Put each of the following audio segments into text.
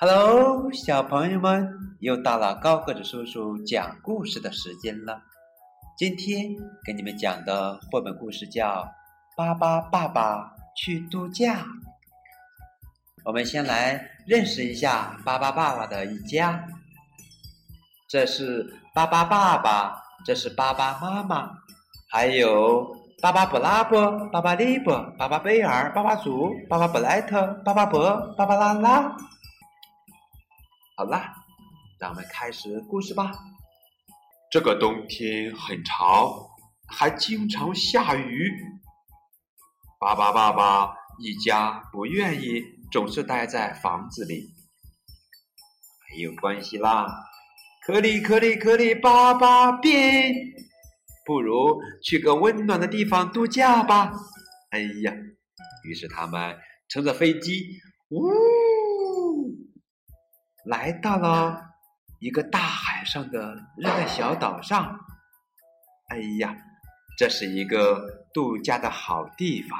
Hello，小朋友们，又到了高个子叔叔讲故事的时间了。今天给你们讲的绘本故事叫《巴巴爸爸去度假》。我们先来认识一下巴巴爸爸的一家。这是巴巴爸爸，这是巴巴妈妈，还有巴巴布拉伯、巴巴利伯、巴巴贝尔、巴巴祖、巴巴布莱特、巴巴伯、巴巴拉拉。好啦，让我们开始故事吧。这个冬天很长，还经常下雨。巴巴爸爸一家不愿意总是待在房子里，没有关系啦。可里可里可里，巴巴变，不如去个温暖的地方度假吧。哎呀，于是他们乘着飞机，呜。来到了一个大海上的热带小岛上，哎呀，这是一个度假的好地方。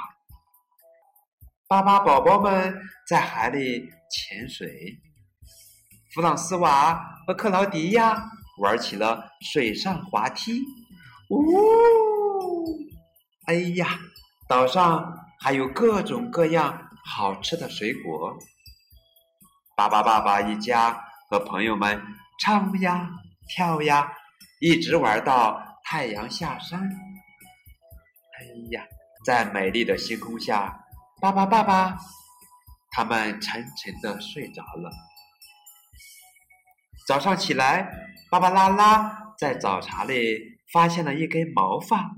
巴巴宝宝们在海里潜水，弗朗斯瓦和克劳迪亚玩起了水上滑梯。呜，哎呀，岛上还有各种各样好吃的水果。巴巴爸爸一家和朋友们唱呀跳呀，一直玩到太阳下山。哎呀，在美丽的星空下，巴巴爸爸他们沉沉的睡着了。早上起来，芭芭拉拉在早茶里发现了一根毛发，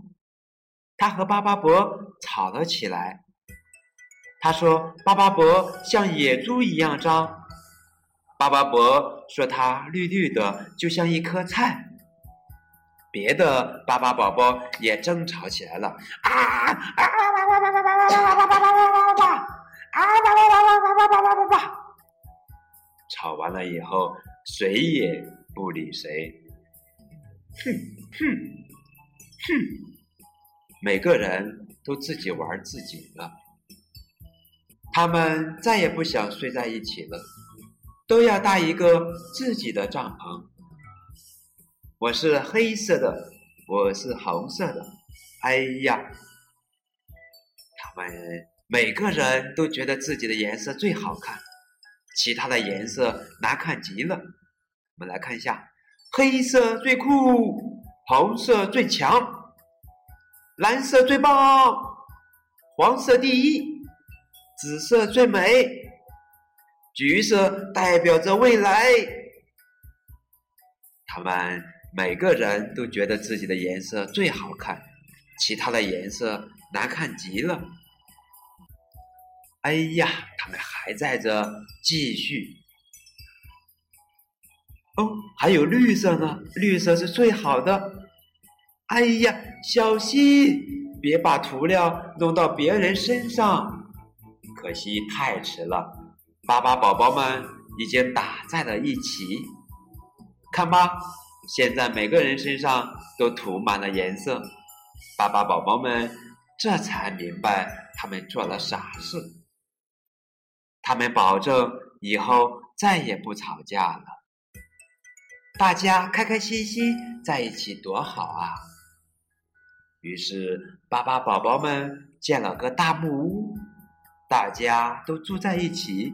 他和巴巴伯吵了起来。他说：“巴巴伯像野猪一样脏。”巴巴伯说：“它绿绿的，就像一颗菜。”别的巴巴宝宝也争吵起来了，啊啊啊哇哇哇哇哇哇哇哇哇哇哇哇哇哇哇哇！啊哇哇哇哇哇哇哇哇哇哇！吵完了以后，谁也不理谁。哼哼哼，每个人都自己玩自己的，他们再也不想睡在一起了。都要搭一个自己的帐篷。我是黑色的，我是红色的。哎呀，他们每个人都觉得自己的颜色最好看，其他的颜色难看极了。我们来看一下：黑色最酷，红色最强，蓝色最棒，黄色第一，紫色最美。橘色代表着未来，他们每个人都觉得自己的颜色最好看，其他的颜色难看极了。哎呀，他们还在这继续。哦，还有绿色呢，绿色是最好的。哎呀，小心，别把涂料弄到别人身上，可惜太迟了。巴巴宝宝们已经打在了一起，看吧，现在每个人身上都涂满了颜色。巴巴宝宝们这才明白他们做了傻事。他们保证以后再也不吵架了，大家开开心心在一起多好啊！于是，巴巴宝宝们建了个大木屋，大家都住在一起。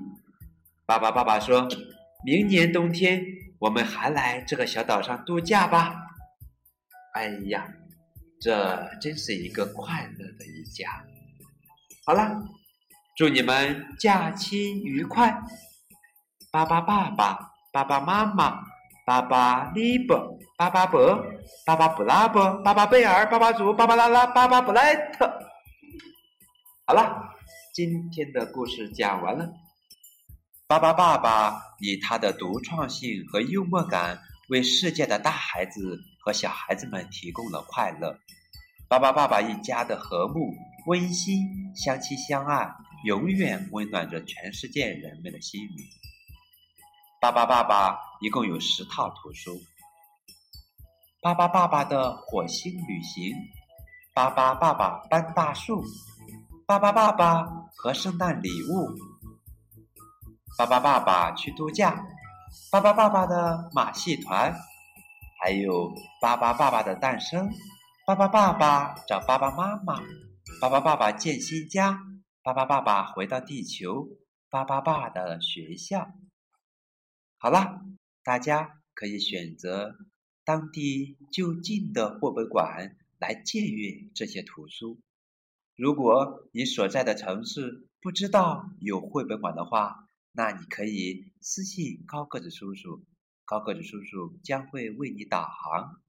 爸爸，爸爸说：“明年冬天我们还来这个小岛上度假吧。”哎呀，这真是一个快乐的一家。好了，祝你们假期愉快！巴巴爸爸、爸爸妈妈、巴巴利伯、巴巴伯、巴巴布拉伯、巴巴贝尔、巴巴祖、巴巴拉拉、巴巴布莱特。好了，今天的故事讲完了。巴巴爸爸以他的独创性和幽默感，为世界的大孩子和小孩子们提供了快乐。巴巴爸爸一家的和睦、温馨、相亲相爱，永远温暖着全世界人们的心灵。巴巴爸爸一共有十套图书：巴巴爸爸的火星旅行，巴巴爸爸搬大树，巴巴爸爸和圣诞礼物。巴巴爸爸去度假，巴巴爸爸的马戏团，还有巴巴爸爸的诞生，巴巴爸爸找爸爸妈妈，巴巴爸爸建新家，巴巴爸爸回到地球，巴巴爸的学校。好了，大家可以选择当地就近的绘本馆来借阅这些图书。如果你所在的城市不知道有绘本馆的话，那你可以私信高个子叔叔，高个子叔叔将会为你导航。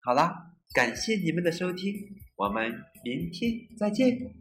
好啦，感谢你们的收听，我们明天再见。